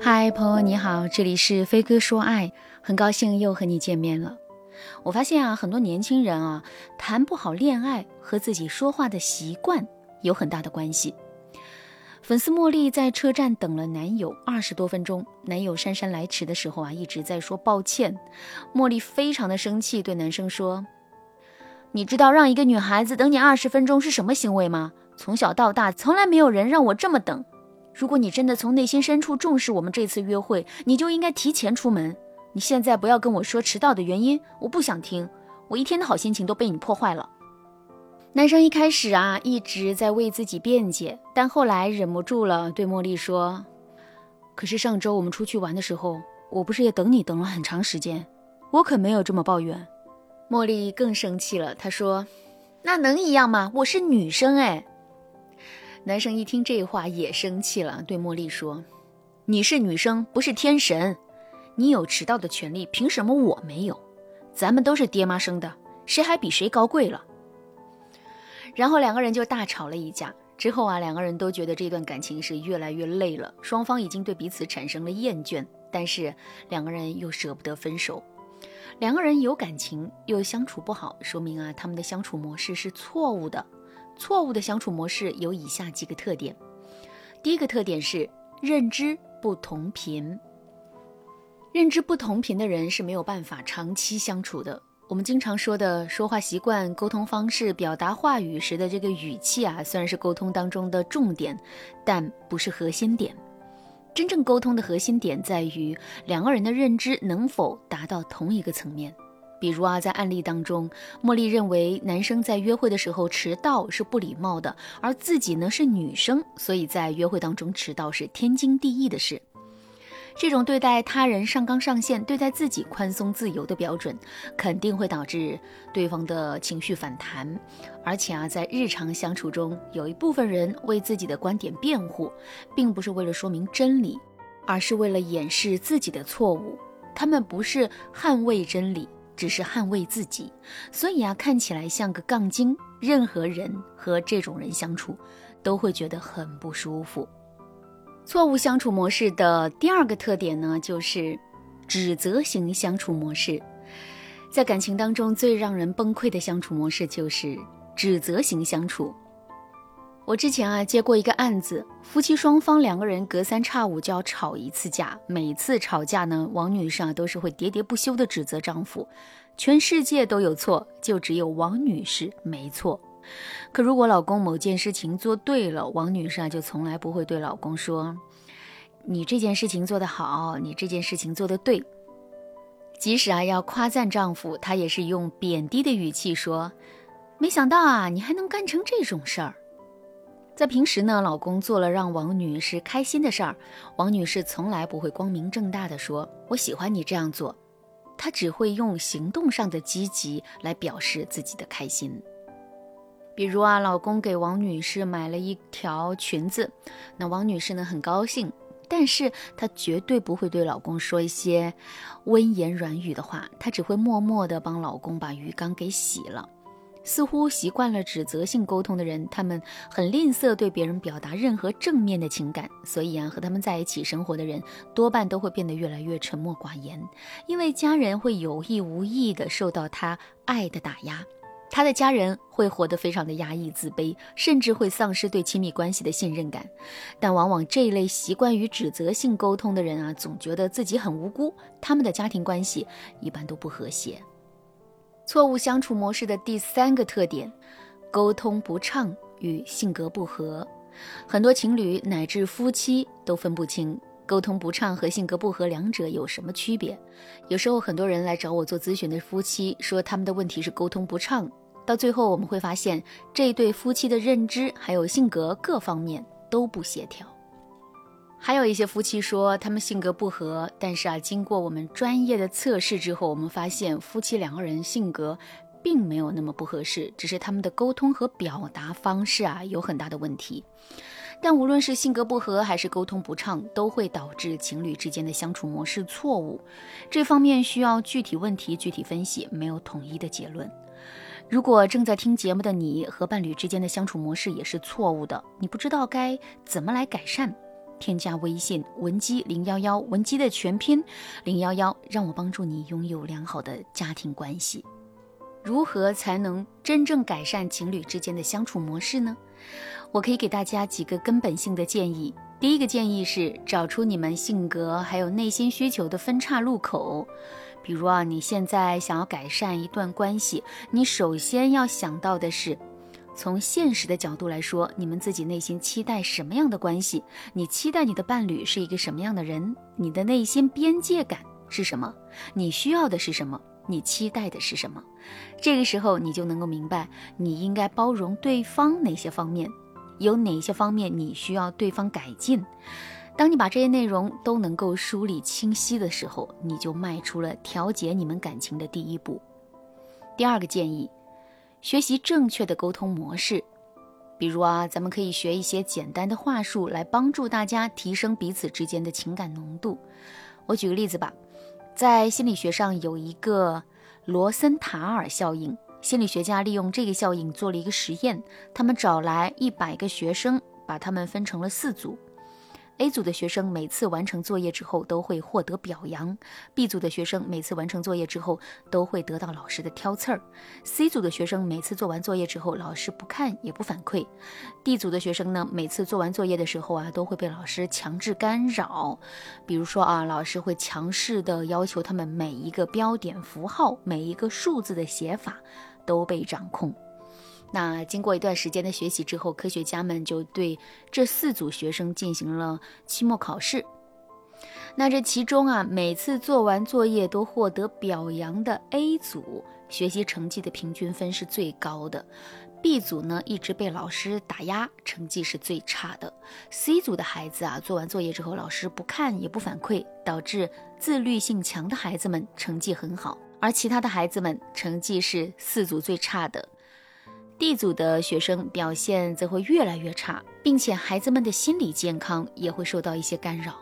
嗨，朋友你好，这里是飞哥说爱，很高兴又和你见面了。我发现啊，很多年轻人啊，谈不好恋爱和自己说话的习惯有很大的关系。粉丝茉莉在车站等了男友二十多分钟，男友姗姗来迟的时候啊，一直在说抱歉。茉莉非常的生气，对男生说：“你知道让一个女孩子等你二十分钟是什么行为吗？从小到大，从来没有人让我这么等。”如果你真的从内心深处重视我们这次约会，你就应该提前出门。你现在不要跟我说迟到的原因，我不想听。我一天的好心情都被你破坏了。男生一开始啊一直在为自己辩解，但后来忍不住了，对茉莉说：“可是上周我们出去玩的时候，我不是也等你等了很长时间？我可没有这么抱怨。”茉莉更生气了，她说：“那能一样吗？我是女生哎。”男生一听这话也生气了，对茉莉说：“你是女生，不是天神，你有迟到的权利，凭什么我没有？咱们都是爹妈生的，谁还比谁高贵了？”然后两个人就大吵了一架。之后啊，两个人都觉得这段感情是越来越累了，双方已经对彼此产生了厌倦，但是两个人又舍不得分手。两个人有感情又相处不好，说明啊，他们的相处模式是错误的。错误的相处模式有以下几个特点：第一个特点是认知不同频。认知不同频的人是没有办法长期相处的。我们经常说的说话习惯、沟通方式、表达话语时的这个语气啊，虽然是沟通当中的重点，但不是核心点。真正沟通的核心点在于两个人的认知能否达到同一个层面。比如啊，在案例当中，茉莉认为男生在约会的时候迟到是不礼貌的，而自己呢是女生，所以在约会当中迟到是天经地义的事。这种对待他人上纲上线、对待自己宽松自由的标准，肯定会导致对方的情绪反弹。而且啊，在日常相处中，有一部分人为自己的观点辩护，并不是为了说明真理，而是为了掩饰自己的错误。他们不是捍卫真理。只是捍卫自己，所以啊，看起来像个杠精。任何人和这种人相处，都会觉得很不舒服。错误相处模式的第二个特点呢，就是指责型相处模式。在感情当中，最让人崩溃的相处模式就是指责型相处。我之前啊接过一个案子，夫妻双方两个人隔三差五就要吵一次架，每次吵架呢，王女士啊都是会喋喋不休的指责丈夫，全世界都有错，就只有王女士没错。可如果老公某件事情做对了，王女士啊就从来不会对老公说：“你这件事情做得好，你这件事情做得对。”即使啊要夸赞丈夫，她也是用贬低的语气说：“没想到啊你还能干成这种事儿。”在平时呢，老公做了让王女士开心的事儿，王女士从来不会光明正大的说“我喜欢你这样做”，她只会用行动上的积极来表示自己的开心。比如啊，老公给王女士买了一条裙子，那王女士呢很高兴，但是她绝对不会对老公说一些温言软语的话，她只会默默的帮老公把鱼缸给洗了。似乎习惯了指责性沟通的人，他们很吝啬对别人表达任何正面的情感，所以啊，和他们在一起生活的人多半都会变得越来越沉默寡言，因为家人会有意无意的受到他爱的打压，他的家人会活得非常的压抑、自卑，甚至会丧失对亲密关系的信任感。但往往这一类习惯于指责性沟通的人啊，总觉得自己很无辜，他们的家庭关系一般都不和谐。错误相处模式的第三个特点，沟通不畅与性格不合。很多情侣乃至夫妻都分不清沟通不畅和性格不合两者有什么区别。有时候很多人来找我做咨询的夫妻说他们的问题是沟通不畅，到最后我们会发现这对夫妻的认知还有性格各方面都不协调。还有一些夫妻说他们性格不合，但是啊，经过我们专业的测试之后，我们发现夫妻两个人性格并没有那么不合适，只是他们的沟通和表达方式啊有很大的问题。但无论是性格不合还是沟通不畅，都会导致情侣之间的相处模式错误。这方面需要具体问题具体分析，没有统一的结论。如果正在听节目的你和伴侣之间的相处模式也是错误的，你不知道该怎么来改善。添加微信文姬零幺幺，文姬的全拼零幺幺，让我帮助你拥有良好的家庭关系。如何才能真正改善情侣之间的相处模式呢？我可以给大家几个根本性的建议。第一个建议是找出你们性格还有内心需求的分岔路口。比如啊，你现在想要改善一段关系，你首先要想到的是，从现实的角度来说，你们自己内心期待什么样的关系？你期待你的伴侣是一个什么样的人？你的内心边界感是什么？你需要的是什么？你期待的是什么？这个时候，你就能够明白，你应该包容对方哪些方面，有哪些方面你需要对方改进。当你把这些内容都能够梳理清晰的时候，你就迈出了调节你们感情的第一步。第二个建议，学习正确的沟通模式。比如啊，咱们可以学一些简单的话术来帮助大家提升彼此之间的情感浓度。我举个例子吧，在心理学上有一个罗森塔尔效应，心理学家利用这个效应做了一个实验，他们找来一百个学生，把他们分成了四组。A 组的学生每次完成作业之后都会获得表扬，B 组的学生每次完成作业之后都会得到老师的挑刺儿，C 组的学生每次做完作业之后老师不看也不反馈，D 组的学生呢每次做完作业的时候啊都会被老师强制干扰，比如说啊老师会强势的要求他们每一个标点符号每一个数字的写法都被掌控。那经过一段时间的学习之后，科学家们就对这四组学生进行了期末考试。那这其中啊，每次做完作业都获得表扬的 A 组，学习成绩的平均分是最高的；B 组呢，一直被老师打压，成绩是最差的；C 组的孩子啊，做完作业之后，老师不看也不反馈，导致自律性强的孩子们成绩很好，而其他的孩子们成绩是四组最差的。D 组的学生表现则会越来越差，并且孩子们的心理健康也会受到一些干扰。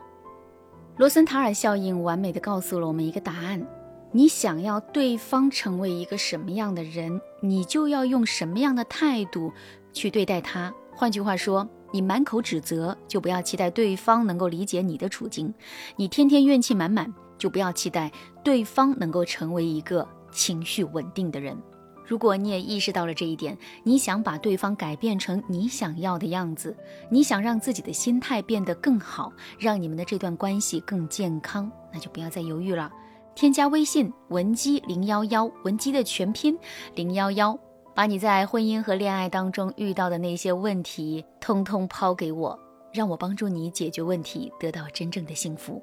罗森塔尔效应完美的告诉了我们一个答案：你想要对方成为一个什么样的人，你就要用什么样的态度去对待他。换句话说，你满口指责，就不要期待对方能够理解你的处境；你天天怨气满满，就不要期待对方能够成为一个情绪稳定的人。如果你也意识到了这一点，你想把对方改变成你想要的样子，你想让自己的心态变得更好，让你们的这段关系更健康，那就不要再犹豫了，添加微信文姬零幺幺，文姬的全拼零幺幺，把你在婚姻和恋爱当中遇到的那些问题通通抛给我，让我帮助你解决问题，得到真正的幸福。